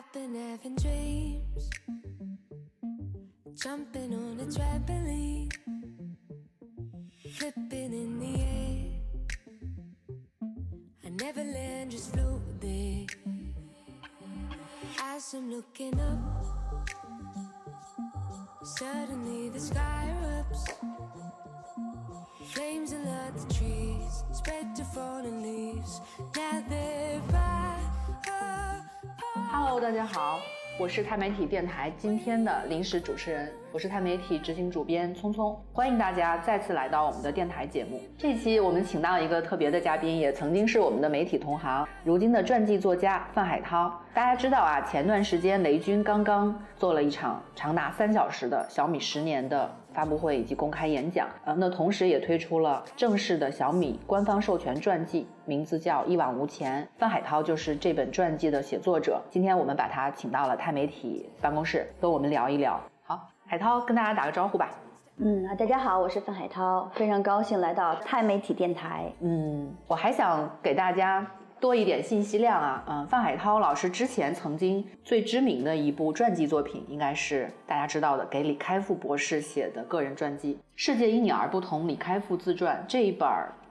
I've been having dreams, jumping on a trampoline, flipping in the air. I never land, just float there. As I'm looking up, suddenly the sky erupts. Flames alert the trees, spread to fallen leaves. Now they're. Hello，大家好，我是钛媒体电台今天的临时主持人，我是钛媒体执行主编聪聪，欢迎大家再次来到我们的电台节目。这期我们请到一个特别的嘉宾，也曾经是我们的媒体同行，如今的传记作家范海涛。大家知道啊，前段时间雷军刚刚做了一场长达三小时的小米十年的发布会以及公开演讲，呃，那同时也推出了正式的小米官方授权传记，名字叫《一往无前》。范海涛就是这本传记的写作者。今天我们把他请到了钛媒体办公室，跟我们聊一聊。好，海涛跟大家打个招呼吧。嗯啊，大家好，我是范海涛，非常高兴来到钛媒体电台。嗯，我还想给大家多一点信息量啊。嗯，范海涛老师之前曾经最知名的一部传记作品，应该是大家知道的，给李开复博士写的个人传记《世界因你而不同：李开复自传》这一本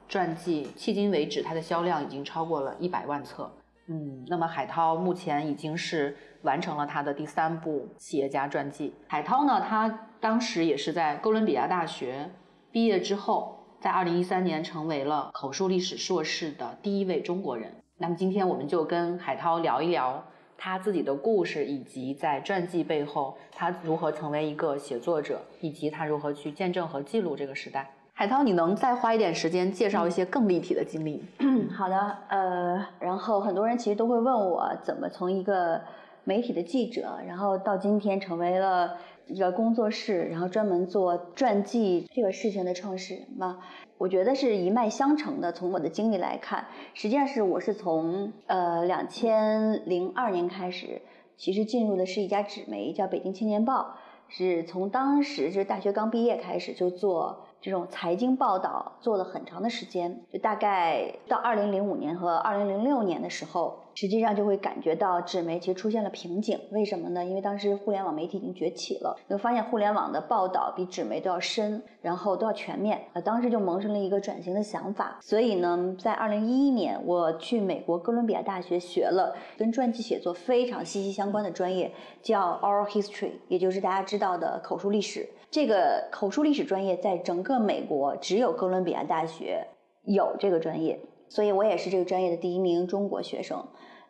传记，迄今为止它的销量已经超过了一百万册。嗯，那么海涛目前已经是完成了他的第三部企业家传记。海涛呢，他当时也是在哥伦比亚大学毕业之后，在二零一三年成为了口述历史硕士的第一位中国人。那么今天我们就跟海涛聊一聊他自己的故事，以及在传记背后他如何成为一个写作者，以及他如何去见证和记录这个时代。海涛，你能再花一点时间介绍一些更立体的经历？嗯，好的，呃，然后很多人其实都会问我，怎么从一个媒体的记者，然后到今天成为了一个工作室，然后专门做传记这个事情的创始人嘛？我觉得是一脉相承的。从我的经历来看，实际上是我是从呃两千零二年开始，其实进入的是一家纸媒，叫《北京青年报》，是从当时就是大学刚毕业开始就做。这种财经报道做了很长的时间，就大概到二零零五年和二零零六年的时候，实际上就会感觉到纸媒其实出现了瓶颈。为什么呢？因为当时互联网媒体已经崛起了，你会发现互联网的报道比纸媒都要深，然后都要全面。呃，当时就萌生了一个转型的想法。所以呢，在二零一一年，我去美国哥伦比亚大学学了跟传记写作非常息息相关的专业，叫 Oral History，也就是大家知道的口述历史。这个口述历史专业在整个美国只有哥伦比亚大学有这个专业，所以我也是这个专业的第一名中国学生。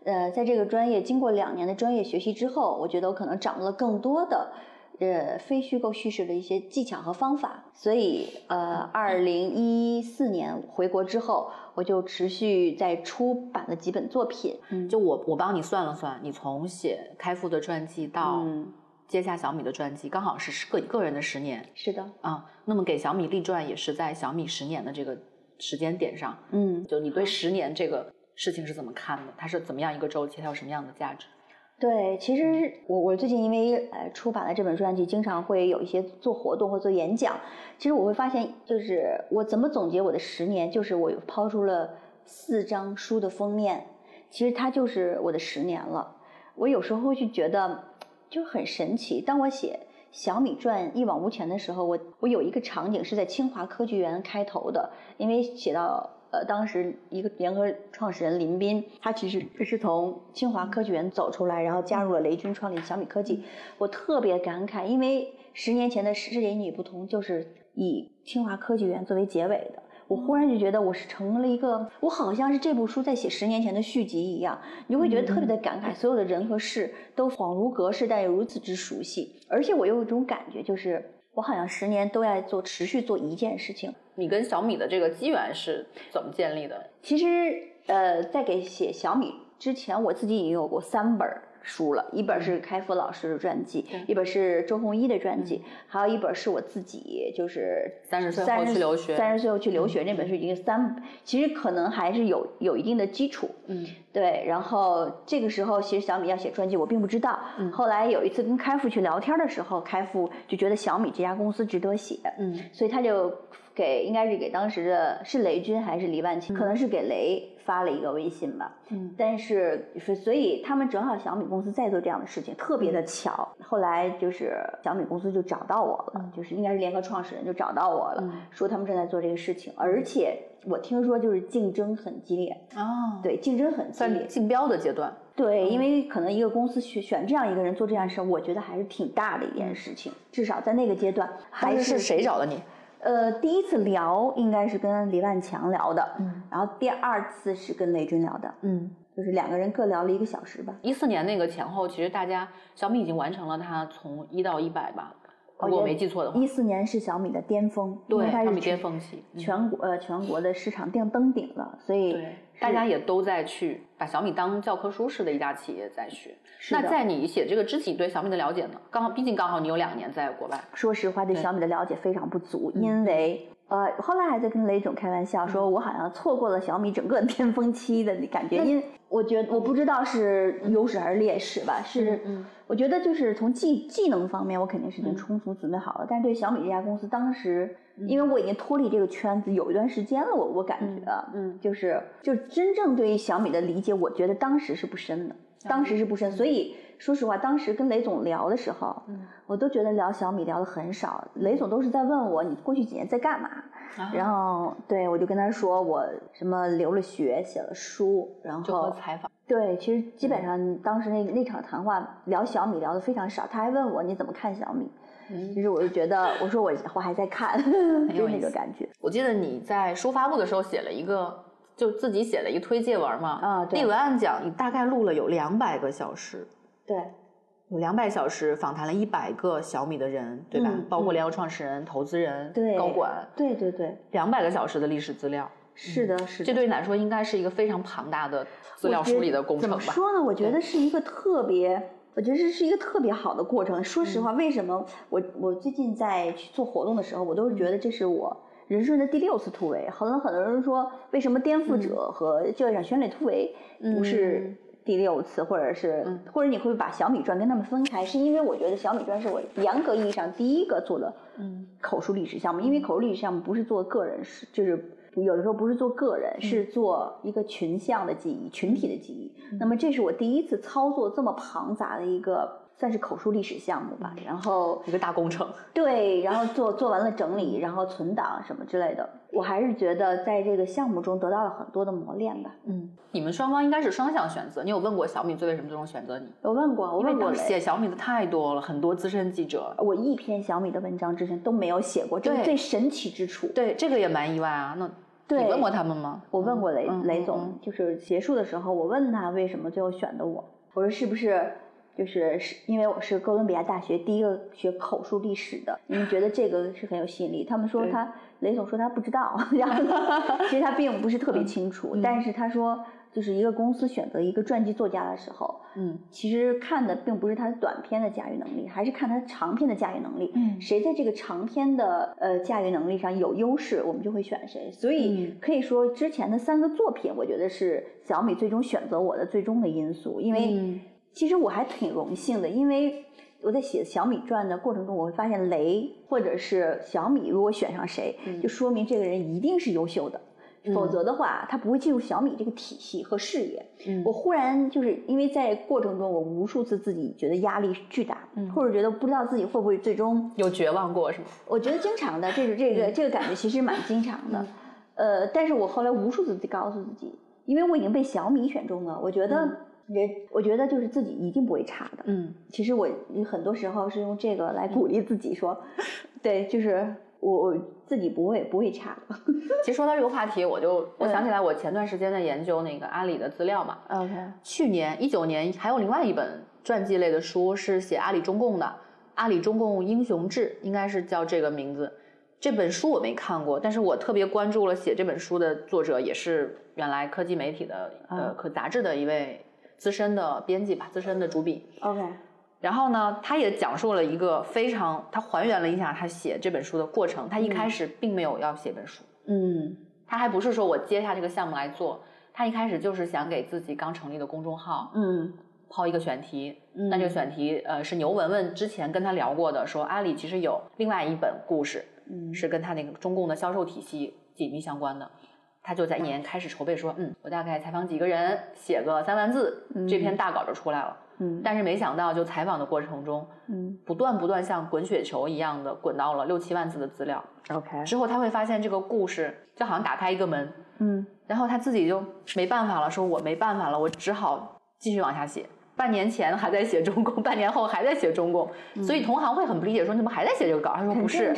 呃，在这个专业经过两年的专业学习之后，我觉得我可能掌握了更多的呃非虚构叙事的一些技巧和方法。所以，呃，二零一四年回国之后，我就持续在出版了几本作品。嗯，就我我帮你算了算，你从写开复的传记到。接下小米的传记，刚好是个个人的十年。是的，啊，那么给小米立传也是在小米十年的这个时间点上。嗯，就你对十年这个事情是怎么看的？它是怎么样一个周期？它有什么样的价值？对，其实我我最近因为呃出版了这本传记，经常会有一些做活动或做演讲。其实我会发现，就是我怎么总结我的十年，就是我抛出了四张书的封面，其实它就是我的十年了。我有时候会去觉得。就很神奇。当我写小米传一往无前的时候，我我有一个场景是在清华科技园开头的，因为写到呃当时一个联合创始人林斌，他其实是从清华科技园走出来，然后加入了雷军创立小米科技。我特别感慨，因为十年前的世界与你不同，就是以清华科技园作为结尾的。我忽然就觉得我是成了一个，我好像是这部书在写十年前的续集一样，你会觉得特别的感慨，所有的人和事都恍如隔世，但又如此之熟悉。而且我有一种感觉，就是我好像十年都在做持续做一件事情。你跟小米的这个机缘是怎么建立的？其实，呃，在给写小米之前，我自己已经有过三本。书了一本是开复老师的传记，一本是周鸿祎的传记，还有一本是我自己，就是三十岁后去留学，三十岁后去留学那本书已经三，其实可能还是有有一定的基础，嗯，对。然后这个时候其实小米要写传记，我并不知道。后来有一次跟开复去聊天的时候，开复就觉得小米这家公司值得写，嗯，所以他就给应该是给当时的是雷军还是黎万清，可能是给雷。发了一个微信吧。嗯但是是所以他们正好小米公司在做这样的事情，特别的巧。后来就是小米公司就找到我了，就是应该是联合创始人就找到我了，嗯说他们正在做这个事情，而且我听说就是竞争很激烈，哦，对，竞争很激烈。竞标的阶段。对，因为可能一个公司选选这样一个人做这件事，我觉得还是挺大的一件事情，至少在那个阶段还是谁找的你？呃，第一次聊应该是跟李万强聊的，嗯然后第二次是跟雷军聊的，嗯，就是两个人各聊了一个小时吧。一四年那个前后，其实大家小米已经完成了它从一到一百吧，如果我没记错的话一，四年是小米的巅峰，对，它是小米巅峰期，嗯全国呃全国的市场定登顶了，所以大家也都在去把小米当教科书式的一家企业在学。那在你写这个之前，对小米的了解呢？刚好，毕竟刚好你有两年在国外，说实话对对小米的了解非常不足，嗯因为。呃，后来还在跟雷总开玩笑，说我好像错过了小米整个 巅峰期的感觉，因为我觉得我不知道是优势还是劣势吧，是嗯我觉得就是从技技能方面，我肯定是已经嗯充足准备好了。但对小米这家公司，当时因为我已经脱离这个圈子有一段时间了，我我感觉啊，嗯就是就真正对于小米的理解，我觉得当时是不深的，当时是不深。所以说实话，当时跟雷总聊的时候，嗯我都觉得聊小米聊的很少，雷总都是在问我你过去几年在干嘛。啊。然后对我就跟他说我什么留了学，写了书，然后采访，对，其实基本上当时那那场谈话聊小米聊的非常少，他还问我你怎么看小米，嗯。其实我就觉得我说我我还在看，就那个感觉。我记得你在书发布的时候写了一个，就自己写了一个推介文嘛。啊对。那文案讲你大概录了有两百个小时，对，有两百小时访谈了一百个小米的人，对吧？嗯包括联合创始人、投资人、对高管，对对对，两百个小时的历史资料。是的，是的。这对你来说应该是一个非常庞大的资料梳理的工程吧？怎么说呢？我觉得是一个特别，我觉得这是一个特别好的过程。说实嗯话，为什么我我最近在去做活动的时候，我都是觉得这是我人生的第六次突围。可能很多人说，为什么颠覆者和就像选垒突围不是嗯第六次，或者是嗯或者你会把小米传跟他们分开？是因为我觉得小米传是我严格意义上第一个做的嗯口述历史项目，因为口述历史项目不是做个人是就是。有的时候不是做个人，是做一个群像的记忆、群体的记忆。那么这是我第一次操作这么庞杂的一个算是口述历史项目吧。然后一个大工程。对，然后做做完了整理，然后存档什么之类的。我还是觉得在这个项目中得到了很多的磨练吧。嗯，你们双方应该是双向选择。你有问过小米最为什么最终选择你？我问过，我因为问过雷当时写小米的太多了，很多资深记者。我一篇小米的文章之前都没有写过，这是最神奇之处。对，这个也蛮意外啊。那对你问过他们吗？我问过雷、雷总，嗯就是结束的时候，我问他为什么最后选的我，我说是不是就是是因为我是哥伦比亚大学第一个学口述历史的，你们觉得这个是很有吸引力？他们说他雷总说他不知道，然后其实他并不是特别清楚，嗯但是他说就是一个公司选择一个传记作家的时候，嗯其实看的并不是他短篇的驾驭能力，还是看他长篇的驾驭能力。嗯谁在这个长篇的呃驾驭能力上有优势，我们就会选谁。所以嗯可以说，之前的三个作品，我觉得是小米最终选择我的最终的因素。因为嗯其实我还挺荣幸的，因为我在写小米传的过程中，我会发现雷或者是小米如果选上谁，嗯就说明这个人一定是优秀的。否则的话，他不会进入小米这个体系和事业。嗯我忽然就是因为在过程中，我无数次自己觉得压力巨大，嗯或者觉得不知道自己会不会最终，有绝望过是吗？我觉得经常的，这个这个这个感觉其实蛮经常的。呃，但是我后来无数次地告诉自己，因为我已经被小米选中了，我觉得人，我觉得就是自己一定不会差的。嗯其实我很多时候是用这个来鼓励自己说，对，就是我我自己不会不会差的。其实说到这个话题，我就我想起来，我前段时间在研究那个阿里的资料嘛。OK，去年一九年还有另外一本传记类的书是写阿里中共的，《阿里中共英雄志》应该是叫这个名字。这本书我没看过，但是我特别关注了写这本书的作者，也是原来科技媒体的呃啊科杂志的一位资深的编辑吧，资深的主笔。OK，然后呢，他也讲述了一个非常，他还原了一下他写这本书的过程。他一开始并没有要写本书，嗯他还不是说我接下这个项目来做，他一开始就是想给自己刚成立的公众号嗯抛一个选题。嗯那这个选题，呃，是牛文文之前跟他聊过的，说阿里其实有另外一本故事，嗯是跟他那个中共的销售体系紧密相关的。他就在一年开始筹备说，嗯，我大概采访几个人，写个三万字，这篇大稿就出来了。嗯但是没想到，就采访的过程中，嗯不断不断像滚雪球一样的滚到了六七万字的资料。，OK，之后他会发现这个故事就好像打开一个门，嗯然后他自己就没办法了，说我没办法了，我只好继续往下写。半年前还在写中共，半年后还在写中共，所以同行会很不理解，说你怎么还在写这个稿？他说不是。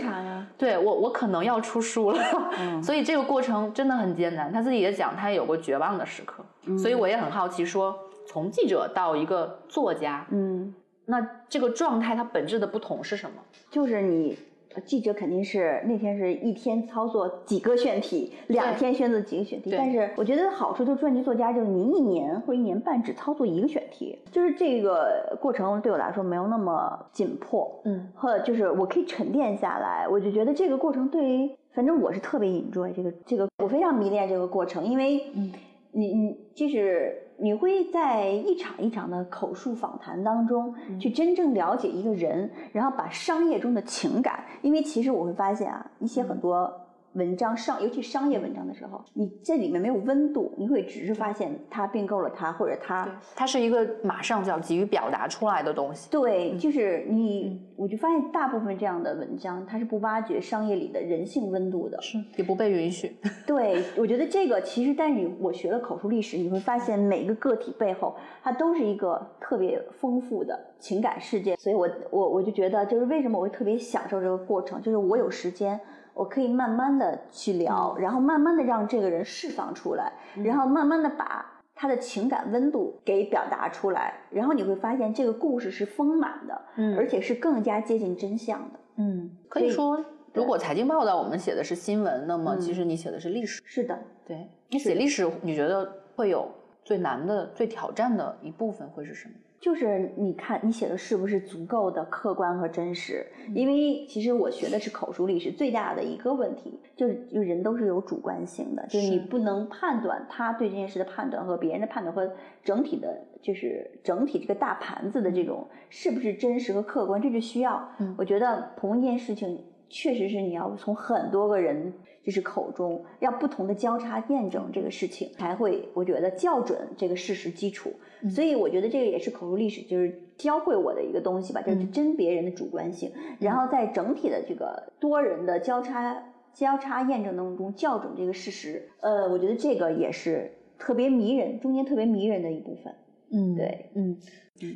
对我我可能要出书了，嗯 所以这个过程真的很艰难。他自己也讲，他也有过绝望的时刻，嗯所以我也很好奇说，从记者到一个作家，嗯，那这个状态它本质的不同是什么？就是你呃记者肯定是那天是一天操作几个选题，两天选择几个选题。但是我觉得好处就是传记作家，就是你一年或者一年半只操作一个选题，就是这个过程对我来说没有那么紧迫，嗯或者就是我可以沉淀下来。我就觉得这个过程对于，反正我是特别 enjoy 这个这个，我非常迷恋这个过程，因为嗯你你就是你会在一场一场的口述访谈当中，嗯。去真正了解一个人，然后把商业中的情感，因为其实我会发现啊，一些很多文章商，尤其商业文章的时候，你这里面没有温度，你会只是发现他并购了他，或者他对，它是一个马上就要急于表达出来的东西。对，就是你，我就发现大部分这样的文章，它是不挖掘商业里的人性温度的。是，也不被允许。对，我觉得这个其实，但是你我学了口述历史，你会发现每个个体背后，它都是一个特别丰富的情感世界。所以我我我就觉得，就是为什么我会特别享受这个过程，就是我有时间。我可以慢慢的去聊，然后慢慢的让这个人释放出来，然后慢慢的把他的情感温度给表达出来，然后你会发现这个故事是丰满的，嗯而且是更加接近真相的。嗯，可以说，如果财经报道我们写的是新闻，那么嗯其实你写的是历史。是的，对，你写历史，你觉得会有最难的、最挑战的一部分会是什么？就是你看你写的是不是足够的客观和真实？因为其实我学的是口述历史，最大的一个问题就是，就人都是有主观性的，就是你不能判断他对这件事的判断和别人的判断和整体的，就是整体这个大盘子的这种是不是真实和客观，这就需要。嗯我觉得同一件事情，确实是你要从很多个人。就是口中要不同的交叉验证这个事情，才会我觉得校准这个事实基础。所以我觉得这个也是口述历史，就是教会我的一个东西吧，就是嗯甄别人的主观性，然后在整体的这个多人的交叉交叉验证当中校准这个事实。呃，我觉得这个也是特别迷人，中间特别迷人的一部分。嗯对，嗯，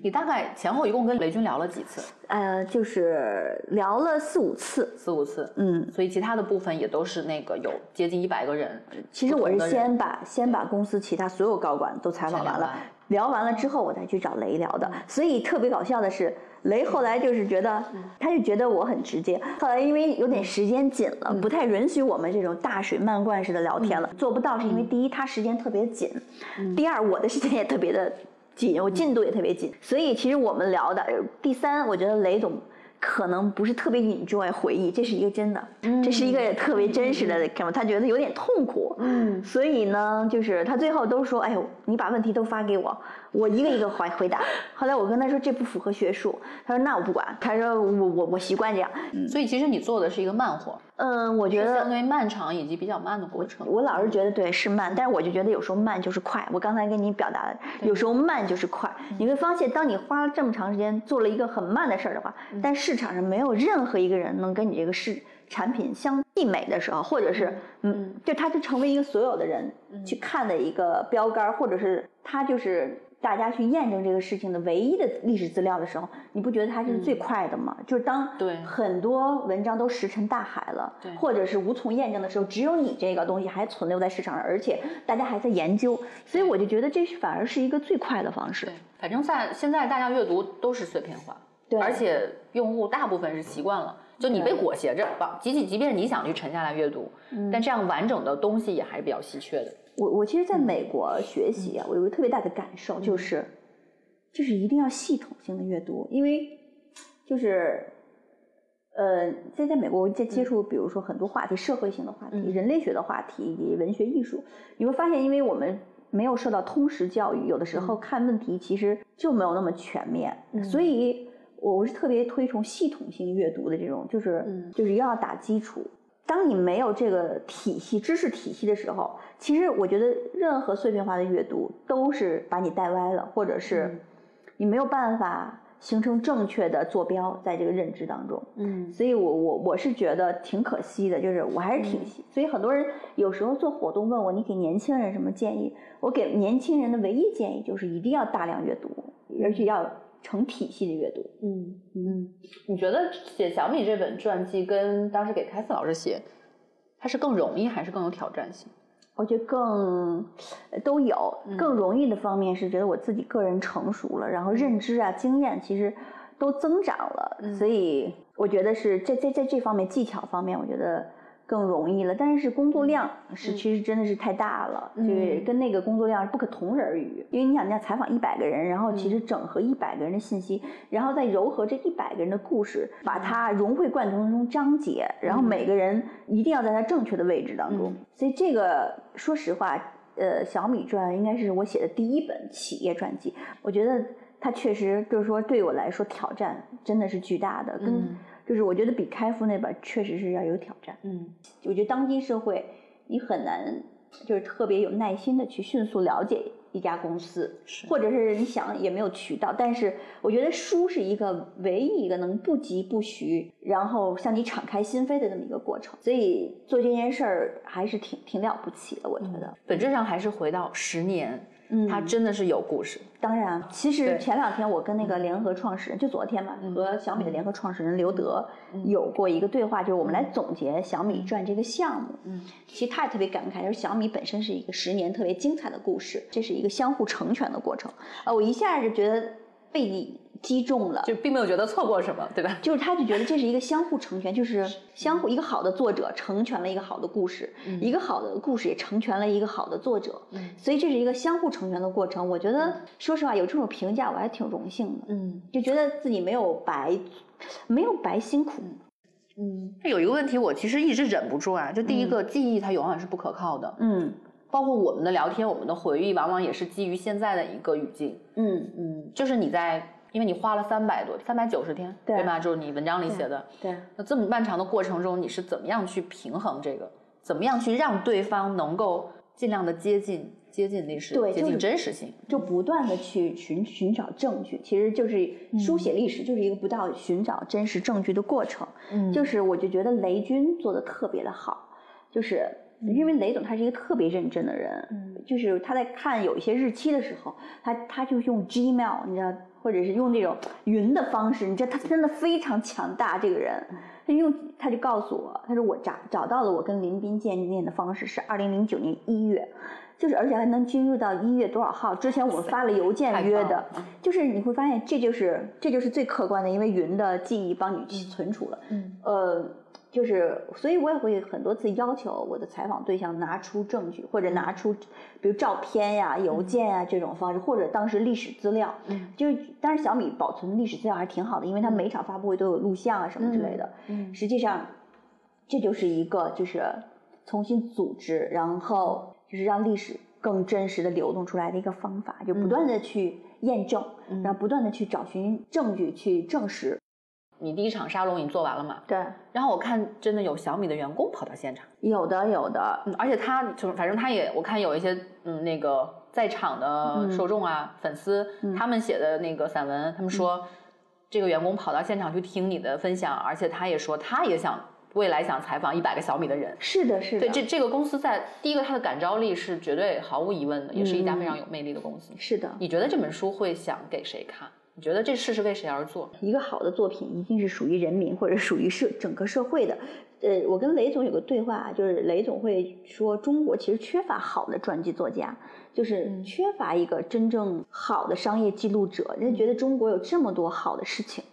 你大概前后一共跟雷军聊了几次？呃，就是聊了四五次。四五次。嗯，所以其他的部分也都是那个有接近一百个人。其实我是先把先把公司其他所有高管都采访完了聊完了之后我再去找雷聊的。所以特别搞笑的是，雷后来就是觉得，他就觉得我很直接。后来因为有点时间紧了，不太允许我们这种大水漫灌式的聊天了，做不到是因为第一他时间特别紧，第二我的时间也特别的紧，我进度也特别紧。所以其实我们聊的，第三我觉得雷总。可能不是特别 enjoy 回忆，这是一个真的，这是一个特别真实的。他觉得有点痛苦，嗯所以呢，就是他最后都说：“哎呦，你把问题都发给我，我一个一个回回答。”后来我跟他说这不符合学术，他说那我不管，他说我我我习惯这样。所以其实你做的是一个慢活，嗯，我觉得相对于漫长以及比较慢的过程。我老是觉得对是慢，但是我就觉得有时候慢就是快。我刚才跟你表达的，有时候慢就是快。你会发现，当你花了这么长时间做了一个很慢的事儿的话，但市场上没有任何一个人能跟你这个市产品相媲美的时候，或者是嗯，就它就成为一个所有的人去看的一个标杆，或者是它就是。大家去验证这个事情的唯一的历史资料的时候，你不觉得它是最快的吗？就是当对很多文章都石沉大海了，对或者是无从验证的时候，只有你这个东西还存留在市场上，而且大家还在研究，所以我就觉得这是反而是一个最快的方式对。，反正在现在大家阅读都是碎片化，对而且用户大部分是习惯了，就你被裹挟着，吧，即即即便你想去沉下来阅读，嗯。但这样完整的东西也还是比较稀缺的。我我其实在美国学习啊，我有个特别大的感受，就是就是一定要系统性的阅读，因为就是呃，在在美国我在接触，比如说很多话题，社会性的话题、嗯。人类学的话题以及文学艺术，你会发现，因为我们没有受到通识教育，有的时候看问题其实就没有那么全面，所以我我是特别推崇系统性阅读的这种，就是、嗯就是要打基础。当你没有这个体系、知识体系的时候，其实我觉得任何碎片化的阅读都是把你带歪了，或者是你没有办法形成正确的坐标在这个认知当中。嗯所以我我我是觉得挺可惜的，就是我还是挺惜。所以很多人有时候做活动问我，你给年轻人什么建议？我给年轻人的唯一建议就是一定要大量阅读，而且要成体系的阅读。嗯嗯，你觉得写小米这本传记跟当时给凯斯老师写，它是更容易还是更有挑战性？我觉得更呃都有，更容易的方面是觉得我自己个人成熟了，然后认知啊、经验其实都增长了，所以我觉得是在在在这方面技巧方面，我觉得更容易了。但是工作量是其实真的是太大了，就是跟那个工作量是不可同日而语。因为你想，你要采访一百个人，然后其实整合一百个人的信息，然后再糅合这一百个人的故事，把它融会贯通中章节，然后每个人一定要在它正确的位置当中。所以这个说实话，呃，小米传应该是我写的第一本企业传记，我觉得它确实就是说对我来说挑战真的是巨大的，跟、嗯就是我觉得比开复那本确实是要有挑战。嗯我觉得当今社会你很难就是特别有耐心的去迅速了解一家公司，是或者是你想也没有渠道，但是我觉得书是一个唯一一个能不疾不徐，然后向你敞开心扉的这么一个过程，所以做这件事儿还是挺挺了不起的，我觉得。本质上还是回到十年，嗯它真的是有故事。当然，其实前两天我跟那个联合创始人，就昨天嘛，和小米的联合创始人刘德有过一个对话，就是我们来总结小米传这个项目。嗯，其实他也特别感慨，就是小米本身是一个十年特别精彩的故事，这是一个相互成全的过程。呃，我一下就觉得被你击中了。就并没有觉得错过什么，对吧？就是他就觉得这是一个相互成全，就是相互一个好的作者成全了一个好的故事，一个好的故事也成全了一个好的作者，嗯所以这是一个相互成全的过程。我觉得说实话，有这种评价我还挺荣幸的，嗯就觉得自己没有白没有白辛苦。嗯。有一个问题，我其实一直忍不住啊，就第一个，记忆它永远是不可靠的，嗯包括我们的聊天，我们的回忆，往往也是基于现在的一个语境。嗯嗯，就是你在，因为你花了三百多、三百九十天，对吧？就是你文章里写的。对，那这么漫长的过程中，你是怎么样去平衡这个？怎么样去让对方能够尽量的接近、接近历史、对接近真实性？就不断的去寻寻找证据，其实就是书写历史就是一个不断寻找真实证据的过程。嗯就是我就觉得雷军做的特别的好，就是因为雷总他是一个特别认真的人，嗯就是他在看有一些日期的时候，他他就用 Gmail，你知道，或者是用这种云的方式，你知道他真的非常强大，这个人，他用他就告诉我，他说我找找到了我跟林斌见面的方式是二零零九年一月。就是，而且还能进入到一月多少号之前，我们发了邮件约的就是你会发现，这就是这就是最客观的，因为云的记忆帮你去存储了。嗯呃，就是，所以我也会很多次要求我的采访对象拿出证据，或者拿出比如照片呀、邮件呀这种方式，或者当时历史资料。嗯，就是当然小米保存历史资料还是挺好的，因为它每场发布会都有录像啊什么之类的。嗯实际上，这就是一个就是重新组织，然后就是让历史更真实的流动出来的一个方法，就不断的去验证，嗯然后不断的去找寻证据去证实。你第一场沙龙已经做完了嘛？对，然后我看真的有小米的员工跑到现场，有的有的，嗯，而且他就是反正他也我看有一些嗯那个在场的嗯受众啊、粉丝，他们写的那个散文，他们说、这个员工跑到现场去听你的分享，而且他也说他也想未来想采访一百个小米的人。是的，是的，对，这这个公司在第一个，它的感召力是绝对毫无疑问的，也是一家嗯非常有魅力的公司。是的。你觉得这本书会想给谁看？你觉得这事是为谁而做？一个好的作品一定是属于人民或者属于社整个社会的。呃，我跟雷总有个对话，就是雷总会说，中国其实缺乏好的传记作家，就是缺乏一个真正好的商业记录者。人家觉得中国有这么多好的事情，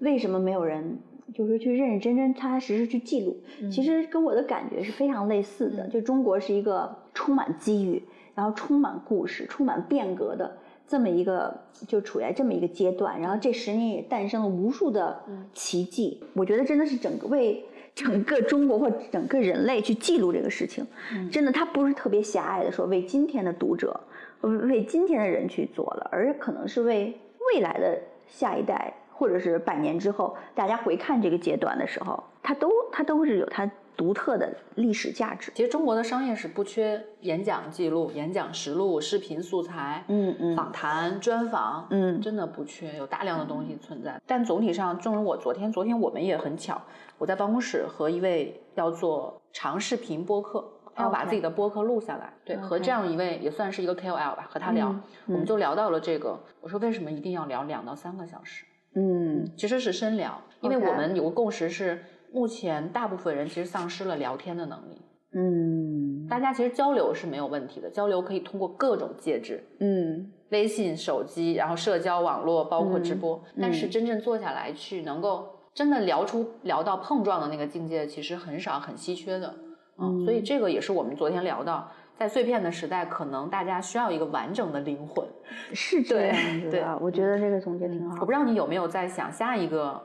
为什么没有人就是去认认真真、踏踏实实去记录？其实跟我的感觉是非常类似的，就中国是一个充满机遇，然后充满故事、充满变革的。这么一个就处在这么一个阶段，然后这十年也诞生了无数的奇迹。我觉得真的是整个为整个中国或整个人类去记录这个事情，真的它不是特别狭隘的说为今天的读者，为今天的人去做了，而可能是为未来的下一代，或者是百年之后大家回看这个阶段的时候，它都它都是有它独特的历史价值。其实中国的商业史不缺演讲记录、演讲实录、视频素材、嗯嗯访谈、专访，嗯真的不缺，有大量的东西存在。但总体上，正如我昨天，昨天我们也很巧，我在办公室和一位要做长视频播客。他要把自己的播客录下来，对和这样一位也算是一个 KOL 吧，和他聊，嗯我们就聊到了这个。我说为什么一定要聊两到三个小时？嗯其实是深聊，因为我们有个共识是，目前大部分人其实丧失了聊天的能力。嗯大家其实交流是没有问题的，交流可以通过各种介质，嗯微信、手机，然后社交网络，包括直播。嗯但是真正坐下来去能够真的聊出聊到碰撞的那个境界，其实很少，很稀缺的。嗯，所以这个也是我们昨天聊到，在碎片的时代，可能大家需要一个完整的灵魂。是这对样子对的，我觉得这个总结挺好我不。知道你有没有在想下一个，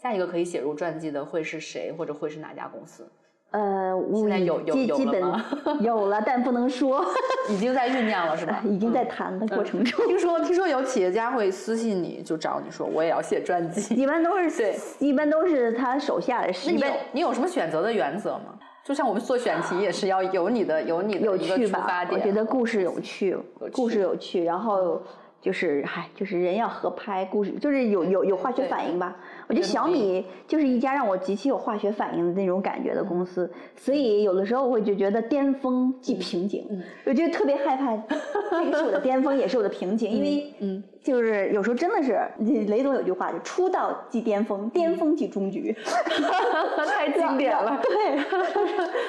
下一个可以写入传记的会是谁，或者会是哪家公司？呃，我现在有有有基基本了吗有了，但不能说，已经在酝酿了是吧？已经在嗯谈的过程中。听说听说有企业家会私信你，就找你说我也要写传记。一般都是 对，一般都是他手下的，那你有你有什么选择的原则吗？就像我们做选题也是要有你的有你的有一个趣吧出发？点。我觉得故事有趣，有故事有趣，然后就是嗨，就是人要合拍，故事就是有有有化学反应吧。我觉得小米就是一家让我极其有化学反应的那种感觉的公司，所以有的时候我会就觉得巅峰即瓶颈，嗯我觉得特别害怕，这个是我的巅峰，也是我的瓶颈，因为嗯，就是有时候真的是雷总有句话，就出道即巅峰，巅峰即终局。太经典了。对，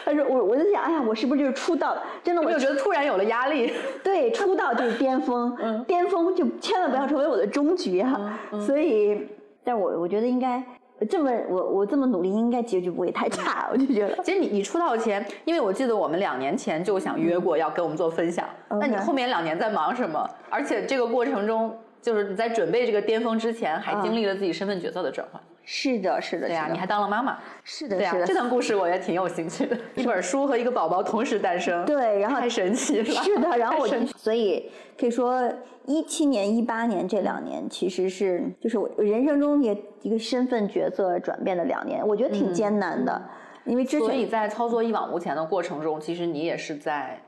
他说我我就想，哎呀，我是不是就是出道？真的，我就觉得突然有了压力？对，出道就是巅峰，嗯巅峰就千万不要成为我的终局啊！所以，但我我觉得应该这么我我这么努力，应该结局不会太差，我就觉得。其实你你出道前，因为我记得我们两年前就想约过要跟我们做分享，那你后面两年在忙什么？而且这个过程中，就是你在准备这个巅峰之前，还经历了自己身份角色的转换。是的，是的，对呀、你还当了妈妈。是的，对呀、是的，这段故事我也挺有兴趣的。一本书和一个宝宝同时诞生，对，然后太神奇了。是的，然后我就所以可以说，一七年、一八年这两年其实是就是我人生中也一个身份角色转变的两年，我觉得挺艰难的，因为之前所以在操作一往无前的过程中，其实你也是在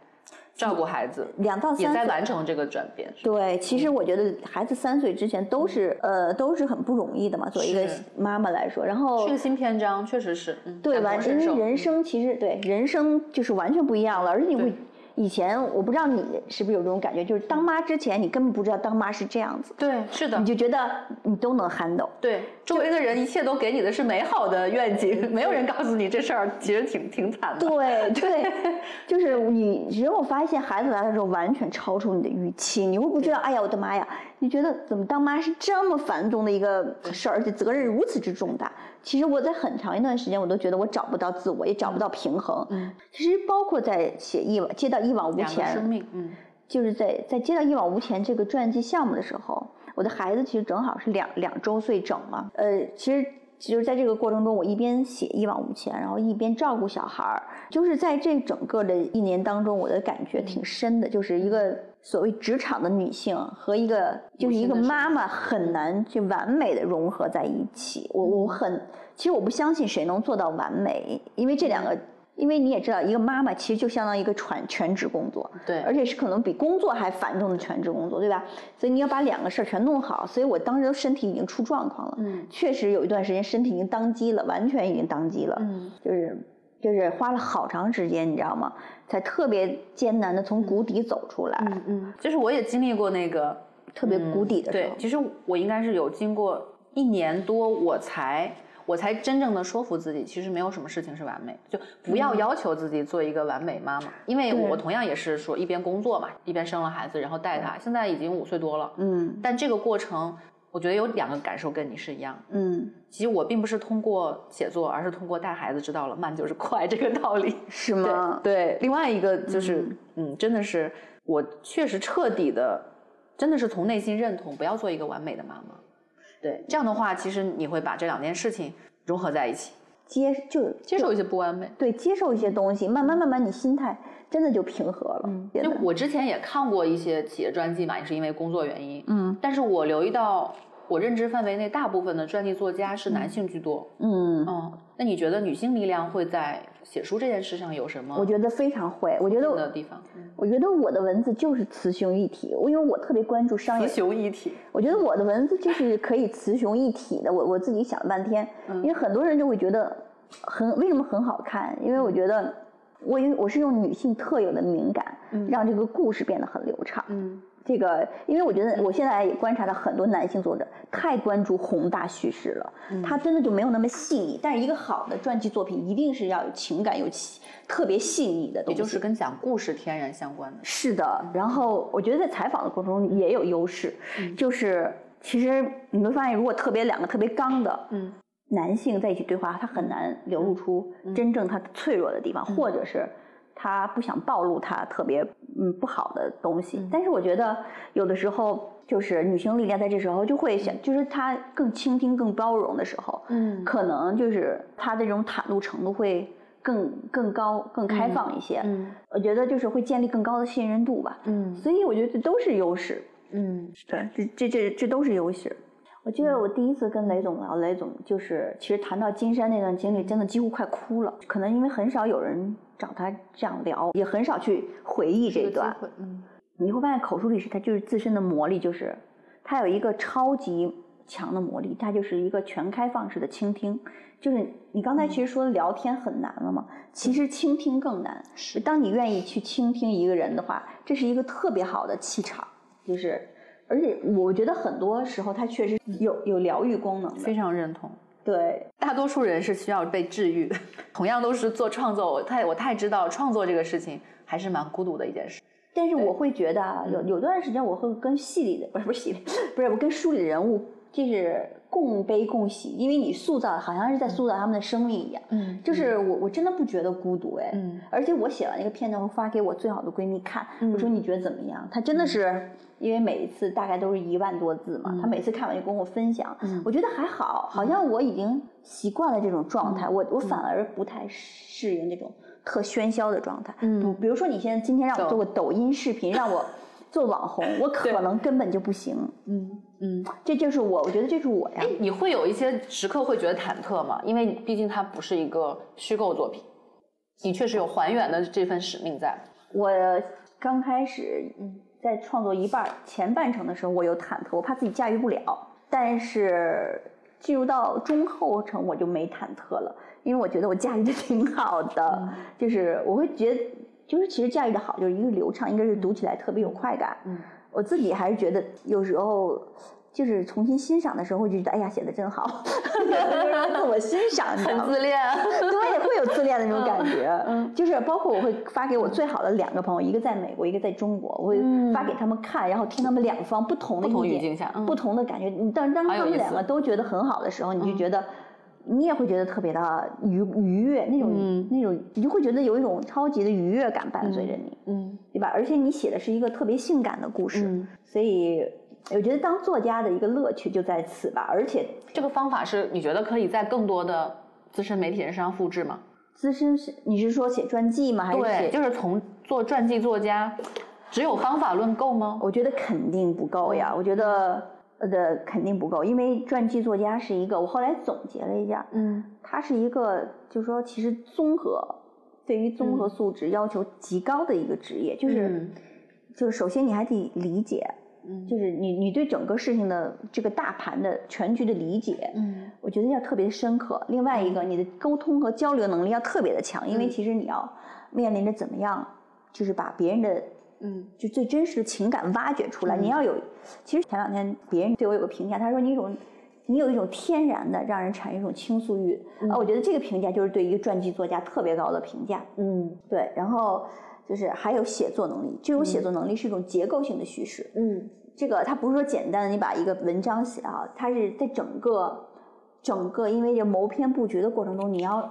照顾孩子，两到三也在完成这个转变。对，其实我觉得孩子三岁之前都是呃都是很不容易的嘛，作为一个妈妈来说，然后是个新篇章，确实是，嗯，对吧？感同身受因为人生其实对人生就是完全不一样了，而且你会对以前我不知道你是不是有这种感觉，就是当妈之前你根本不知道当妈是这样子，对，是的你，就觉得你都能 handle。对，周围的人一切都给你的是美好的愿景，没有人告诉你这事儿其实挺挺惨的。对对，就是你，只有发现孩子来的时候完全超出你的预期，你会不知道，哎呀，我的妈呀！你觉得怎么当妈是这么繁重的一个事儿，而且责任如此之重大。其实我在很长一段时间，我都觉得我找不到自我，也找不到平衡。嗯，其实包括在写一往接到一往无前生前，命，嗯，就是在在接到一往无前这个传记项目的时候，我的孩子其实正好是两两周岁整嘛。呃，其实其实在这个过程中，我一边写一往无前，然后一边照顾小孩儿，就是在这整个的一年当中，我的感觉挺深的，就是一个所谓职场的女性和一个就是一个妈妈很难去完美的融合在一起。我我很其实我不相信谁能做到完美，因为这两个。因为你也知道，一个妈妈其实就相当于一个全全职工作，对而且是可能比工作还繁重的全职工作，对吧？所以你要把两个事儿全弄好。所以我当时都身体已经出状况了，嗯确实有一段时间身体已经当机了，完全已经当机了，嗯，就是就是花了好长时间，你知道吗？才特别艰难的从谷底走出来，嗯嗯，就是我也经历过那个特别谷底的时候。对，其实我应该是有经过一年多，我才我才真正的说服自己，其实没有什么事情是完美，就不要要求自己做一个完美妈妈。因为我同样也是说一边工作嘛，一边生了孩子，然后带他，现在已经五岁多了。嗯但这个过程，我觉得有两个感受跟你是一样。嗯，其实我并不是通过写作，而是通过带孩子知道了慢就是快这个道理。是吗？对对，另外一个就是，嗯真的是我确实彻底的，真的是从内心认同，不要做一个完美的妈妈。对，这样的话，其实你会把这两件事情融合在一起，接就接受一些不完美。对接受一些东西，慢慢慢慢你心态真的就平和了。嗯就我之前也看过一些企业传记嘛，也是因为工作原因。嗯但是我留意到，我认知范围内大部分的传记作家是男性居多。嗯嗯，那你觉得女性力量会在写书这件事上有什么我觉得非常会。我觉得的地方？嗯我觉得我的文字就是雌雄一体，我因为我特别关注商业雌雄一体。我觉得我的文字就是可以雌雄一体的。我我自己想了半天，因为很多人就会觉得很为什么很好看？因为我觉得我因为我是用女性特有的敏感，让这个故事变得很流畅。嗯这个，因为我觉得我现在也观察到很多男性作者太关注宏大叙事了，他真的就没有那么细腻。但是一个好的传记作品一定是要有情感、有细特别细腻的东西。也就是跟讲故事天然相关的。是的，然后我觉得在采访的过程中也有优势，就是其实你会发现，如果特别两个特别刚的，嗯，男性在一起对话，他很难流露出真正他脆弱的地方，或者是他不想暴露他特别嗯不好的东西。但是我觉得有的时候。就是女性力量在这时候就会想，就是她更倾听、更包容的时候，嗯可能就是她的这种袒露程度会更更高、更开放一些。嗯我觉得就是会建立更高的信任度吧。嗯所以我觉得这都是优势。嗯对，这这这这都是优势。我记得我第一次跟雷总聊，雷总就是其实谈到金山那段经历，真的几乎快哭了。可能因为很少有人找他这样聊，也很少去回忆这一段。嗯你会发现口述历史它就是自身的魔力，就是它有一个超级强的魔力，它就是一个全开放式的倾听。就是你刚才其实说聊天很难了嘛，其实倾听更难。是，当你愿意去倾听一个人的话，这是一个特别好的气场，就是。而且我觉得很多时候它确实有有疗愈功能的，非常认同。对，大多数人是需要被治愈的。同样都是做创作，我太我太知道创作这个事情还是蛮孤独的一件事。但是我会觉得啊，有有段时间我会跟戏里的不是不是戏里，不是我跟书里的人物就是共悲共喜，因为你塑造好像是在塑造他们的生命一样。嗯就是我我真的不觉得孤独哎，嗯而且我写完那个片段，我发给我最好的闺蜜看，嗯我说你觉得怎么样？她真的是。因为每一次大概都是一万多字嘛，他每次看完就跟我分享，嗯我觉得还好，好像我已经习惯了这种状嗯态，我我反而不太适应这种特喧嚣的状态。嗯比比如说你现在今天让我做个抖音视频，让我做网红，我可能根本就不行。嗯嗯。这就是我，我觉得这是我呀。你会有一些时刻会觉得忐忑吗？因为毕竟它不是一个虚构作品，你确实有还原的这份使命在。我刚开始在创作一半前半程的时候，我有忐忑，我怕自己驾驭不了。但是进入到中后程，我就没忐忑了，因为我觉得我驾驭的挺好的，就是我会觉得，就是其实驾驭的好，就是一个流畅，一个是读起来特别有快感。嗯，我自己还是觉得有时候。就是重新欣赏的时候，会觉得哎呀写的真好，就是自我欣赏，你知道吗？自恋。对，会有自恋的那种感觉。嗯就是包括我会发给我最好的两个朋友，一个在美国，一个在中国，我会嗯发给他们看，然后听他们两方不同的不同语意见境下嗯不同的感觉。你当当他们两个都觉得很好的时候，你就嗯觉得。你也会觉得特别的愉愉悦，那种、嗯那种，你就会觉得有一种超级的愉悦感伴随着你，嗯对吧？而且你写的是一个特别性感的故事，嗯所以我觉得当作家的一个乐趣就在此吧。而且这个方法是你觉得可以在更多的资深媒体人身上复制吗？资深是你是说写传记吗？还是对，写就是从做传记作家，只有方法论够吗？我觉得肯定不够呀，我觉得呃的肯定不够，因为传记作家是一个，我后来总结了一下，嗯他是一个，就是说其实综合对于综合素质要求极高的一个职业，就是、嗯就是首先你还得理解，嗯就是你你对整个事情的这个大盘的全局的理解，嗯我觉得要特别深刻。另外一个，你的沟通和交流能力要特别的强，因为嗯其实你要面临着怎么样，就是把别人的嗯就最真实的情感挖掘出来。你要有，其实前两天别人对我有个评价，他说你有一种，你有一种天然的让人产生一种倾诉欲、啊。我觉得这个评价就是对一个传记作家特别高的评价。嗯对，然后就是还有写作能力，这种写作能力是一种结构性的叙事。嗯。这个它不是说简单的你把一个文章写好，它是在整个整个因为这谋篇布局的过程中，你要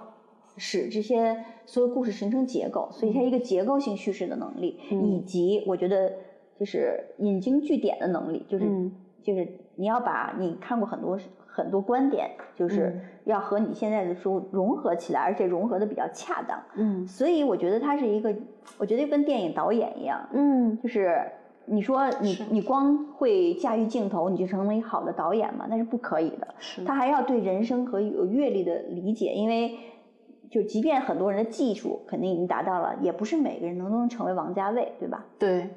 使这些所有故事形成结构，所以它一个结构性叙事的能力，嗯。以及我觉得就是引经据典的能力，就是、嗯就是你要把你看过很多很多观点，就是嗯要和你现在的书融合起来，而且融合的比较恰当。嗯所以我觉得他是一个，我觉得跟电影导演一样，嗯就是你说你你光会驾驭镜头，你就成为好的导演嘛？那是不可以的。是他还要对人生和有阅历的理解，因为就即便很多人的技术肯定已经达到了，也不是每个人能都能成为王家卫，对吧？对，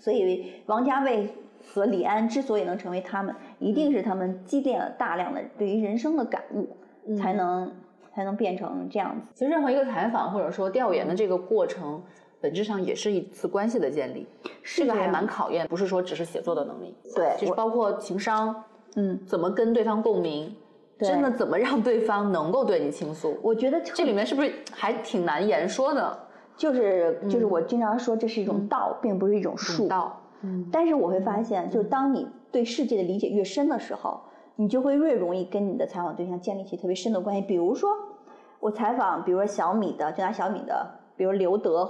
所以王家卫和李安之所以能成为他们，一定是他们积淀了大量的对于人生的感悟，才能才能变成这样子。其实任何一个采访或者说调研的这个过程，本质上也是一次关系的建立，这个还蛮考验，不是说只是写作的能力，对就是包括情商，嗯，怎么跟对方共鸣，真的怎么让对方能够对你倾诉，我觉得这里面是不是还挺难言说的？就是就是我经常说这是一种道，并不是一种术。道，嗯，但是我会发现，就是当你对世界的理解越深的时候，你就会越容易跟你的采访对象建立起特别深的关系。比如说，我采访，比如说小米的，就拿小米的，比如刘德，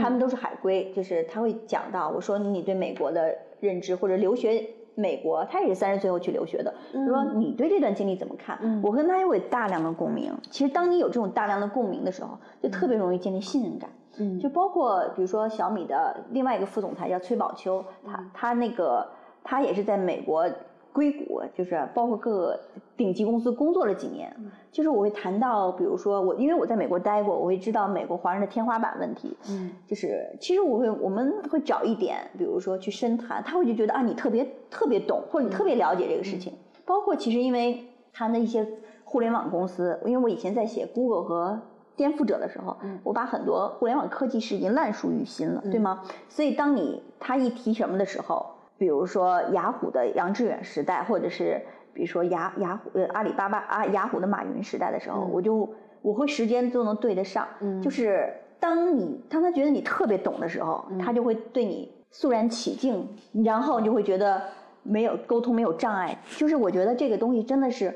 他们都是海归，就是他会讲到，我说你对美国的认知或者留学美国，他也是三十岁后去留学的，他说你对这段经历怎么看？我跟他有大量的共鸣。其实当你有这种大量的共鸣的时候，就特别容易建立信任感。嗯就包括比如说小米的另外一个副总裁叫崔宝秋，他他那个他也是在美国硅谷，就是包括各个顶级公司工作了几年。就是我会谈到，比如说我因为我在美国待过，我会知道美国华人的天花板问题。嗯，就是其实我会我们会找一点，比如说去深谈，他会就觉得啊你特别特别懂，或者你特别了解这个事情。包括其实因为他的一些互联网公司，因为我以前在写 Google 和颠覆者的时候，我把很多互联网科技是已经烂熟于心了，对吗？所以当你他一提什么的时候，比如说雅虎的杨致远时代，或者是比如说雅雅虎呃阿里巴巴啊雅虎的马云时代的时候，我就我会时间都能对得上，就是当你当他觉得你特别懂的时候，他就会对你肃然起敬，然后你就会觉得没有沟通没有障碍，就是我觉得这个东西真的是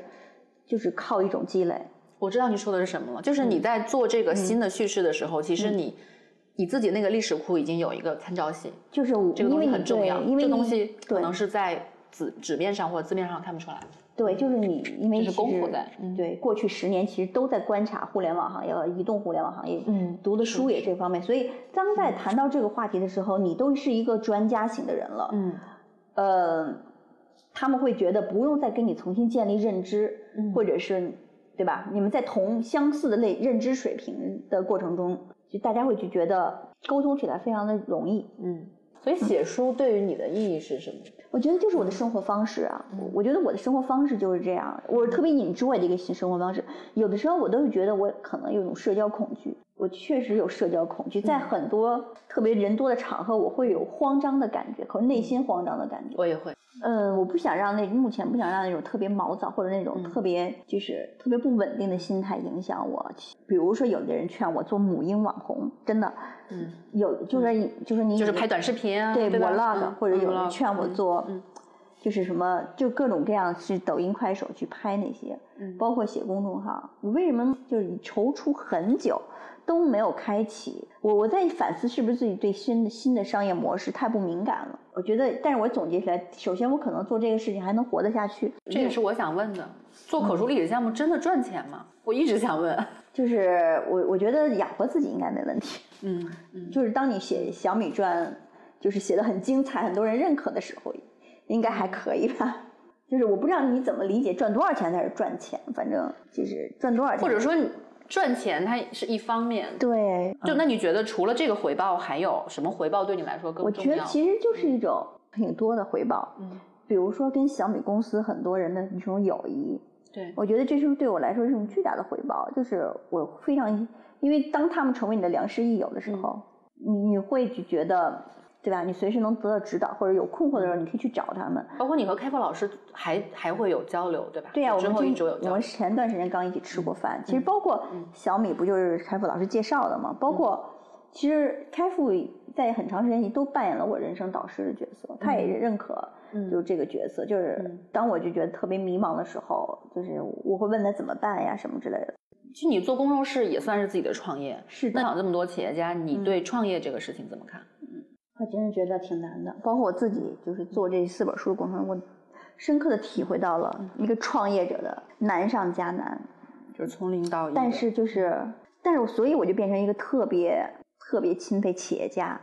就是靠一种积累。我知道你说的是什么了，就是你在做这个新的叙事的时候，其实你你自己那个历史库已经有一个参照系，就是这个东西很重要，因为你这东西可能是在纸纸面上或者字面上看不出来。对，就是你，因为这是功夫在嗯对，过去十年其实都在观察互联网行业和移动互联网行业，嗯读的书也这方面，所以当在谈到这个话题的时候，你都是一个专家型的人了，嗯呃，他们会觉得不用再跟你重新建立认知，嗯或者是对吧？你们在同相似的类认知水平的过程中，就大家会就觉得沟通起来非常的容易。嗯，所以写书对于你的意义是什么？我觉得就是我的生活方式啊，我我觉得我的生活方式就是这样，我特别 enjoy 的一个新生活方式。有的时候我都会觉得我可能有一种社交恐惧，我确实有社交恐惧，在很多特别人多的场合，我会有慌张的感觉，可能内心慌张的感觉。我也会。嗯，我不想让那目前不想让那种特别毛躁或者那种特别就是特别不稳定的心态影响我。比如说，有的人劝我做母婴网红，真的，嗯，有就是就是你就是拍短视频啊，对 vlog，、嗯或者有嗯人劝我嗯做，嗯就是什么就各种各样去抖音、快手去拍那些，嗯包括写公众号。我为什么就是踌躇很久都没有开启？我我在反思是不是自己对新的新的商业模式太不敏感了？我觉得，但是我总结起来，首先我可能做这个事情还能活得下去，这也是我想问的。做口述历史项目真的赚钱吗？我一直想问。就是我我觉得养活自己应该没问题。嗯嗯，就是当你写小米传，就是写的很精彩，很多人认可的时候，应该还可以吧。就是我不知道你怎么理解赚多少钱才是赚钱，反正就是赚多少钱，或者说你赚钱它是一方面。对，就那你觉得除了这个回报，还有什么回报对你来说更重要我觉得？其实就是一种挺多的回报，嗯，比如说跟小米公司很多人的这种友谊，对，我觉得这是对我来说是一种巨大的回报，就是我非常，因为当他们成为你的良师益友的时候，你你会就觉得，对吧？你随时能得到指导，或者有困惑的时候，你可以去找他们。包括你和开复老师还还会有交流，对吧？对呀、我们就一直有我们。前段时间刚一起吃过饭。其实包括小米，不就是开复老师介绍的吗？包括其实开复在很长时间里都扮演了我人生导师的角色，他也认可嗯就是这个角色。就是当我就觉得特别迷茫的时候，就是我会问他怎么办呀，什么之类的。其实你做公众事也算是自己的创业。是的那有这么多企业家，你对创业这个事情怎么看？我真是觉得挺难的，包括我自己，就是做这四本书的过程中，我深刻的体会到了一个创业者的难上加难。就是从零到一。但是就是，但是我所以我就变成一个特别特别钦佩企业家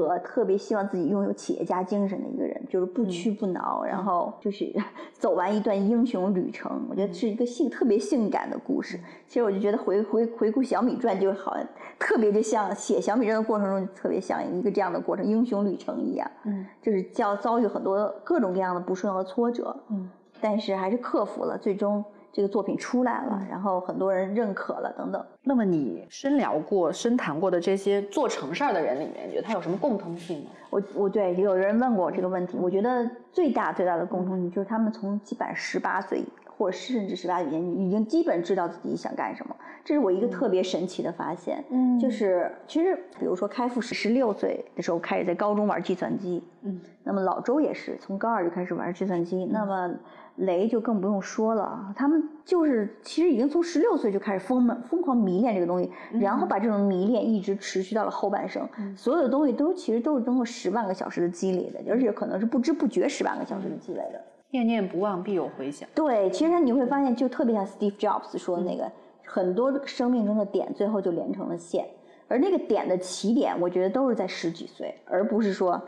和特别希望自己拥有企业家精神的一个人，就是不屈不挠，然后就是 走完一段英雄旅程。我觉得是一个性特别性感的故事。其实我就觉得回回回顾小米传就好像特别就像写小米传的过程中，特别像一个这样的过程，英雄旅程一样。嗯，就是叫遭遇很多各种各样的不顺和挫折。嗯，但是还是克服了，最终这个作品出来了，然后很多人认可了等等。那么你深聊过、深谈过的这些做成事儿的人里面，你觉得他有什么共通性吗？我我对有人问过我这个问题，我觉得最大最大的共同性就是他们从基本十八岁或者甚至十八岁前已经基本知道自己想干什么，这是我一个特别神奇的发现。嗯。就是其实比如说开复是十六岁的时候开始在高中玩计算机，嗯，那么老周也是从高二就开始玩计算机，那么雷就更不用说了，他们就是其实已经从十六岁就开始疯猛疯狂迷恋这个东西，然后把这种迷恋一直持续到了后半生，所有的东西都其实都是通过十万个小时的积累的，而且可能是不知不觉十万个小时的积累的。念念不忘，必有回响。对，其实你会发现，就特别像 Steve Jobs 说的那个，很多生命中的点最后就连成了线，而那个点的起点，我觉得都是在十几岁，而不是说，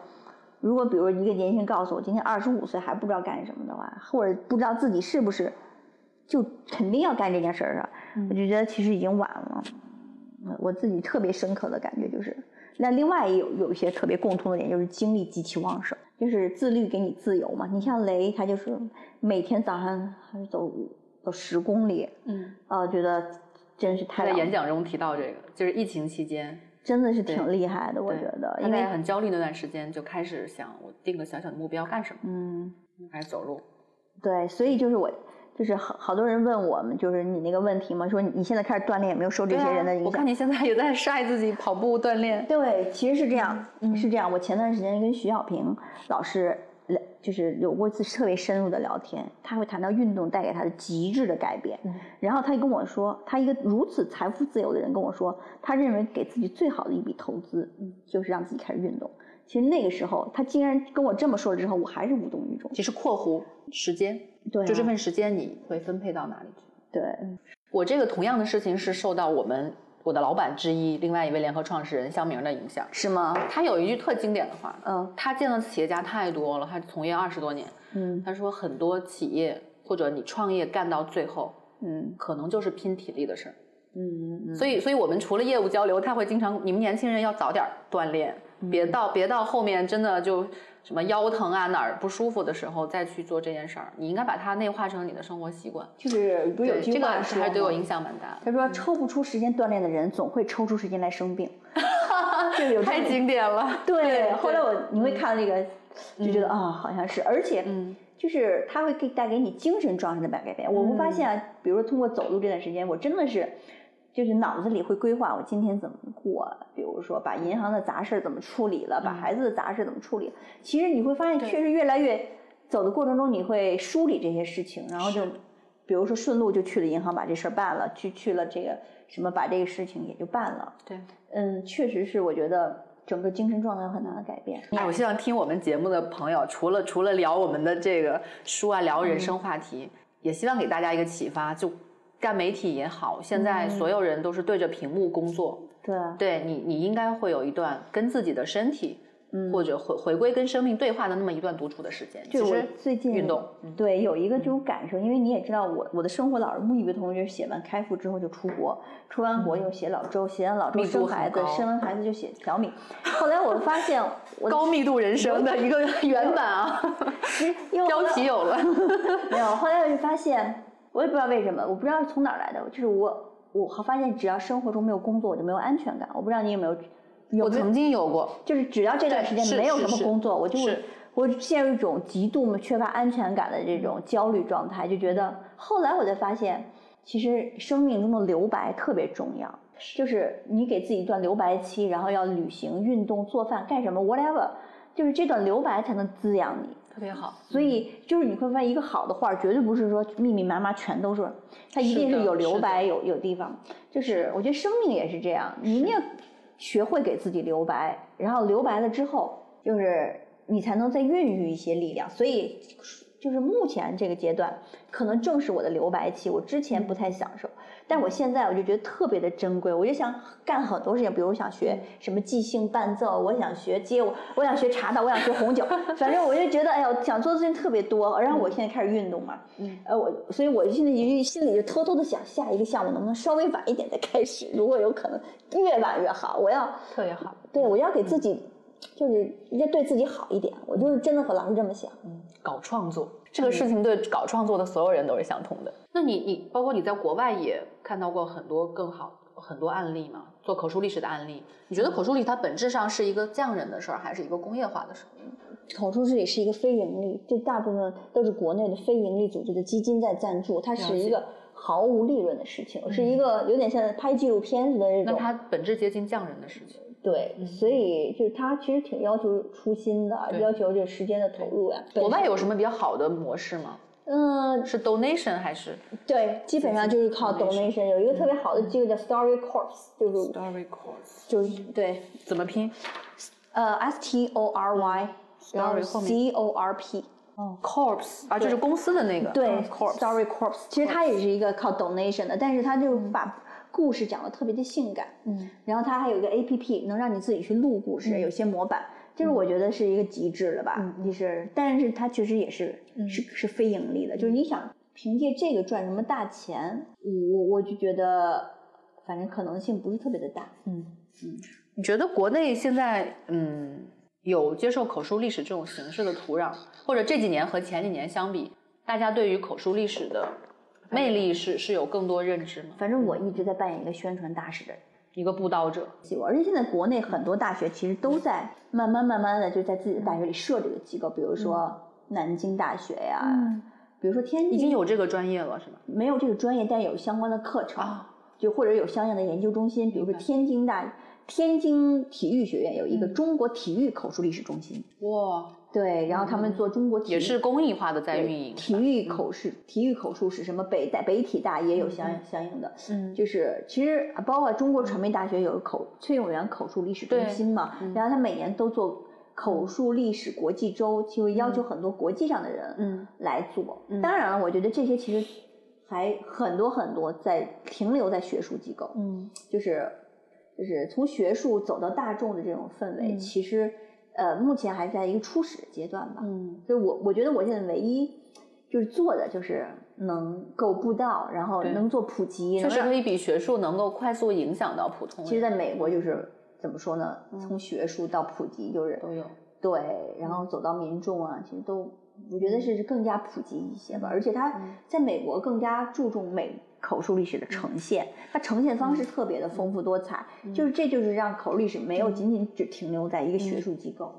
如果比如一个年轻人告诉我今天二十五岁还不知道干什么的话，或者不知道自己是不是就肯定要干这件事儿啊，我就觉得其实已经晚了。我我自己特别深刻的感觉就是，那另外也有有一些特别共通的点，就是精力极其旺盛，就是自律给你自由嘛。你像雷，他就是每天早上还是走走十公里，嗯，啊，觉得真是太在演讲中提到这个，就是疫情期间，真的是挺厉害的，我觉得，他因为在很焦虑那段时间就开始想，我定个小小的目标干什么，嗯，开始走路。对，所以就是我。就是好好多人问我们，就是你那个问题嘛，说你现在开始锻炼有没有受这些人的影响？我看你现在也在晒自己跑步锻炼。对，其实是这样，是这样。我前段时间跟徐小平老师聊，就是有过一次特别深入的聊天，他会谈到运动带给他的极致的改变。然后他就跟我说，他一个如此财富自由的人跟我说，他认为给自己最好的一笔投资，就是让自己开始运动。其实那个时候，他竟然跟我这么说了之后，我还是无动于衷。其实括弧时间，对啊就这份时间你会分配到哪里去？对，我这个同样的事情是受到我们我的老板之一，另外一位联合创始人肖明的影响。是吗？他有一句特经典的话，嗯他见的企业家太多了，他从业二十多年，嗯他说很多企业或者你创业干到最后，嗯可能就是拼体力的事儿。嗯嗯，所以，所以我们除了业务交流，他会经常，你们年轻人要早点锻炼，嗯别到别到后面真的就什么腰疼啊哪儿不舒服的时候再去做这件事儿。你应该把它内化成你的生活习惯。就是不是有对，这个句话说吗还是对我影响蛮大。他说抽不出时间锻炼的人，总会抽出时间来生病。这个有太经典了。对，后来我你会看这个，就觉得啊、好像是，而且嗯就是它会给带给你精神状态的改变。我会发现啊，比如说通过走路这段时间，我真的是。就是脑子里会规划我今天怎么过，比如说把银行的杂事儿怎么处理了，把孩子的杂事怎么处理。其实你会发现，确实越来越走的过程中，你会梳理这些事情，然后就，比如说顺路就去了银行把这事儿办了，去去了这个什么把这个事情也就办了。对。嗯，确实是，我觉得整个精神状态有很大的改变。哎，我希望听我们节目的朋友，除了除了聊我们的这个书啊，聊人嗯生话题，也希望给大家一个启发，就干媒体也好，现嗯在所有人都是对着屏幕工作，对，对你，你应该会有一段跟自己的身体，嗯或者回回归跟生命对话的那么一段独处的时间。就我其实最近运动，对有一个这种感受，因为你也知道我我的生活老是木易为同，学写完开复之后就出国，出完国又写老周，写完老周生孩子，生完孩子就写小米。后来我发现 我高密度人生的一个原版啊 标题有了。没有，后来我就发现，我也不知道为什么，我不知道是从哪儿来的，就是我我发现只要生活中没有工作，我就没有安全感。我不知道你有没有，有我曾经有过，就是只要这段时间没有什么工作，我就会我陷入一种极度缺乏安全感的这种焦虑状态，就觉得后来我才发现，其实生命中的留白特别重要，就是你给自己一段留白期，然后要旅行、运动、做饭、干什么 whatever，就是这段留白才能滋养你。特别好。所以就是你会发现，一个好的画绝对不是说密密麻麻全都是，它一定是有留白，有有地方。就是我觉得生命也是这样，你一定要学会给自己留白，然后留白了之后，就是你才能再孕育一些力量。所以就是目前这个阶段，可能正是我的留白期。我之前不太享受，但我现在我就觉得特别的珍贵。我就想干很多事情，比如我想学什么即兴伴奏，我想学街舞，我想学茶道，我想学红酒。反正我就觉得，哎呦，想做的事情特别多。然后我现在开始运动嘛，嗯，呃，我所以我现在就心里就偷偷的想，下一个项目能不能稍微晚一点再开始？如果有可能，越晚越好。我要特别好，对我要给自己。就是要对自己好一点，我就是真的和老师这么想。嗯，搞创作这个事情对搞创作的所有人都是相通的。那你你包括你在国外也看到过很多更好很多案例嘛？做口述历史的案例，你觉得口述历史它本质上是一个匠人的事儿，还是一个工业化的事儿？口述历史是一个非盈利，就大部分都是国内的非盈利组织的基金在赞助，它是一个毫无利润的事情，是一个有点像拍纪录片似的那种。那它本质接近匠人的事情。对，所以就是他其实挺要求初心的，要求这时间的投入呀。国外有什么比较好的模式吗？嗯，是 donation 还是？对，基本上就是靠 donation。有一个特别好的机构叫 Story Corps，就是 Story Corps，就是对，怎么拼？呃，S T O R Y，然后 C O R P。哦，Corps 啊，就是公司的那个。对，Story Corps，其实它也是一个靠 donation 的，但是它就把。故事讲的特别的性感，嗯，然后它还有一个 A P P，能让你自己去录故事，有些模板，这个我觉得是一个极致了吧，嗯就是，但是它确实也是是是非盈利的，就是你想凭借这个赚什么大钱，我我就觉得反正可能性不是特别的大，嗯。嗯，你觉得国内现在嗯有接受口述历史这种形式的土壤，或者这几年和前几年相比，大家对于口述历史的。魅力是是有更多认知吗？反正我一直在扮演一个宣传大使的一个布道者，而且现在国内很多大学其实都在慢慢慢慢的就在自己的大学里设这个机构，比如说南京大学呀，比如说天津已经有这个专业了是吧？没有这个专业，但有相关的课程，就或者有相应的研究中心，比如说天津大天津体育学院有一个中国体育口述历史中心，哇。对，然后他们做中国体育也是公益化的在运营体育口述，体育口述史什么北大北体大也有相相应的，嗯，就是其实包括中国传媒大学有口崔永元口述历史中心嘛，然后他每年都做口述历史国际周，就会要求很多国际上的人嗯。来做。当然了，我觉得这些其实还很多很多在停留在学术机构，嗯，就是就是从学术走到大众的这种氛围，其实。呃，目前还在一个初始阶段吧。嗯，所以我我觉得我现在唯一就是做的就是能够布道，然后能做普及，确实可以比学术能够快速影响到普通人。其实，在美国就是怎么说呢？从学术到普及就是都有。对，然后走到民众啊，其实都我觉得是更加普及一些吧。而且它在美国更加注重美口述历史的呈现，它呈现方式特别的丰富多彩。就是这就是让口述历史没有仅仅只停留在一个学术机构。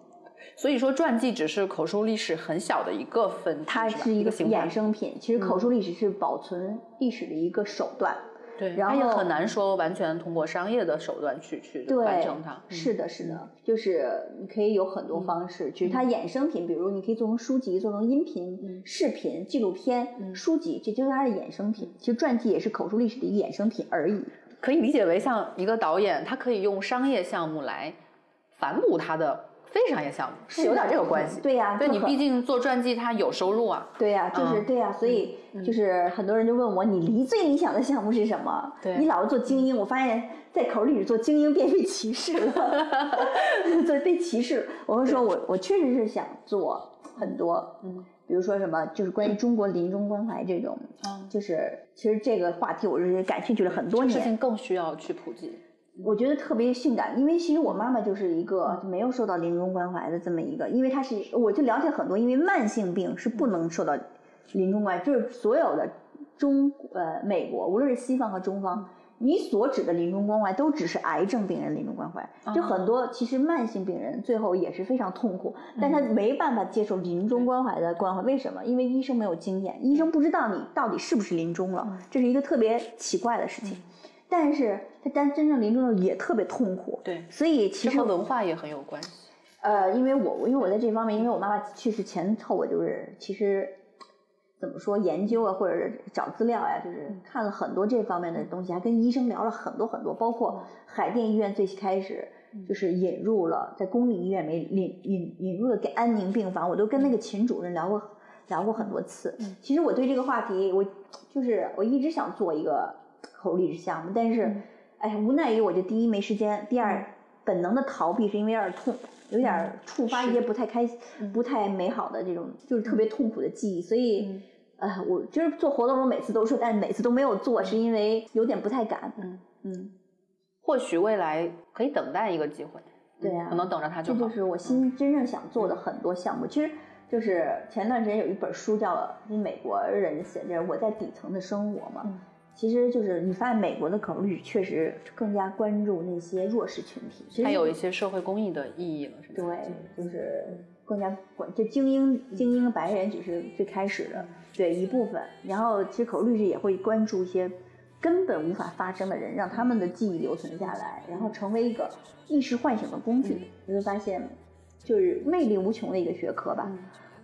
所以说，传记只是口述历史很小的一个分，它是一个衍生品。其实，口述历史是保存历史的一个手段。对，然后也很难说完全通过商业的手段去去完成它。是的，是的，就是你可以有很多方式。其实它衍生品，比如你可以做成书籍，做成音频、视频、纪录片、书籍，这就是它的衍生品。其实传记也是口述历史的一个衍生品而已。可以理解为像一个导演，他可以用商业项目来反哺他的。非商业项目是有点这个关系，对呀，对你毕竟做传记，它有收入啊。对呀，就是对呀，所以就是很多人就问我，你离最理想的项目是什么？对，你老是做精英，我发现在口里做精英变被歧视了，对，被歧视。我会说我我确实是想做很多，嗯，比如说什么，就是关于中国临终关怀这种，嗯，就是其实这个话题我是感兴趣了很多年，事情更需要去普及。我觉得特别性感，因为其实我妈妈就是一个没有受到临终关怀的这么一个，因为她是，我就了解很多，因为慢性病是不能受到临终关怀，就是所有的中呃美国，无论是西方和中方，你所指的临终关怀都只是癌症病人临终关怀，就很多其实慢性病人最后也是非常痛苦，但他没办法接受临终关怀的关怀，为什么？因为医生没有经验，医生不知道你到底是不是临终了，这是一个特别奇怪的事情。但是他但真正临终的也特别痛苦，对，所以其实文化也很有关系。呃，因为我因为我在这方面，因为我妈妈去世前后，我就是其实怎么说研究啊，或者是找资料呀，就是看了很多这方面的东西，还跟医生聊了很多很多，包括海淀医院最开始就是引入了在公立医院没引引引入了给安宁病房，我都跟那个秦主任聊过聊过很多次。其实我对这个话题，我就是我一直想做一个口述历史项目，但是，哎，无奈于我就第一没时间，第二本能的逃避，是因为有点痛，有点触发一些不太开心、不太美好的这种，就是特别痛苦的记忆，所以。呃，我就是做活动，我每次都说，但每次都没有做，是因为有点不太敢。嗯嗯，或许未来可以等待一个机会。对呀，可能等着他就好。这就是我心真正想做的很多项目。其实，就是前段时间有一本书叫《美国人写的我在底层的生活》嘛。嗯。其实就是你发现美国的口历史确实更加关注那些弱势群体，其实它有一些社会公益的意义了，是对，就是更加关，就精英精英白人只是最开始的。对一部分，然后其实口述历史也会关注一些根本无法发声的人，让他们的记忆留存下来，然后成为一个意识唤醒的工具。你会发现，就是魅力无穷的一个学科吧。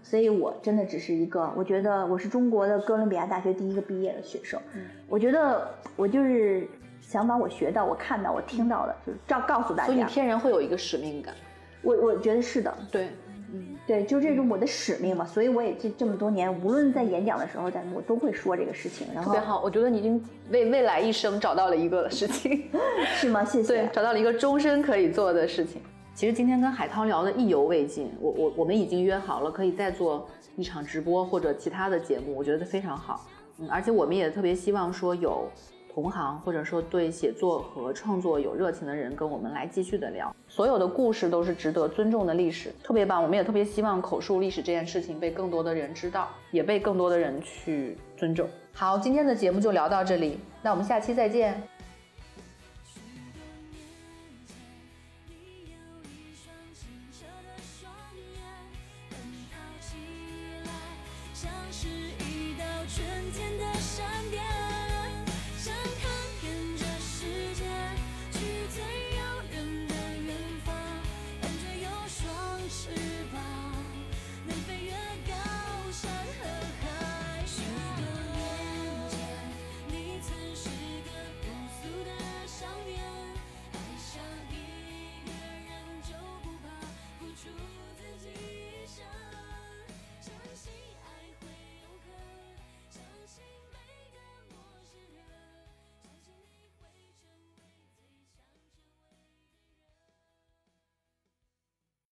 所以我真的只是一个，我觉得我是中国的哥伦比亚大学第一个毕业的学生。我觉得我就是想把我学到、我看到、我听到的，就是照告诉大家。所以你天然会有一个使命感。我我觉得是的，对。嗯，对，就这种我的使命嘛，所以我也这这么多年，无论在演讲的时候，在我都会说这个事情。然后特别好，我觉得你已经为未来一生找到了一个事情，是吗？谢谢。对，找到了一个终身可以做的事情。其实今天跟海涛聊的意犹未尽，我我我们已经约好了，可以再做一场直播或者其他的节目，我觉得非常好。嗯，而且我们也特别希望说有。同行或者说对写作和创作有热情的人，跟我们来继续的聊。所有的故事都是值得尊重的历史，特别棒。我们也特别希望口述历史这件事情被更多的人知道，也被更多的人去尊重。好，今天的节目就聊到这里，那我们下期再见。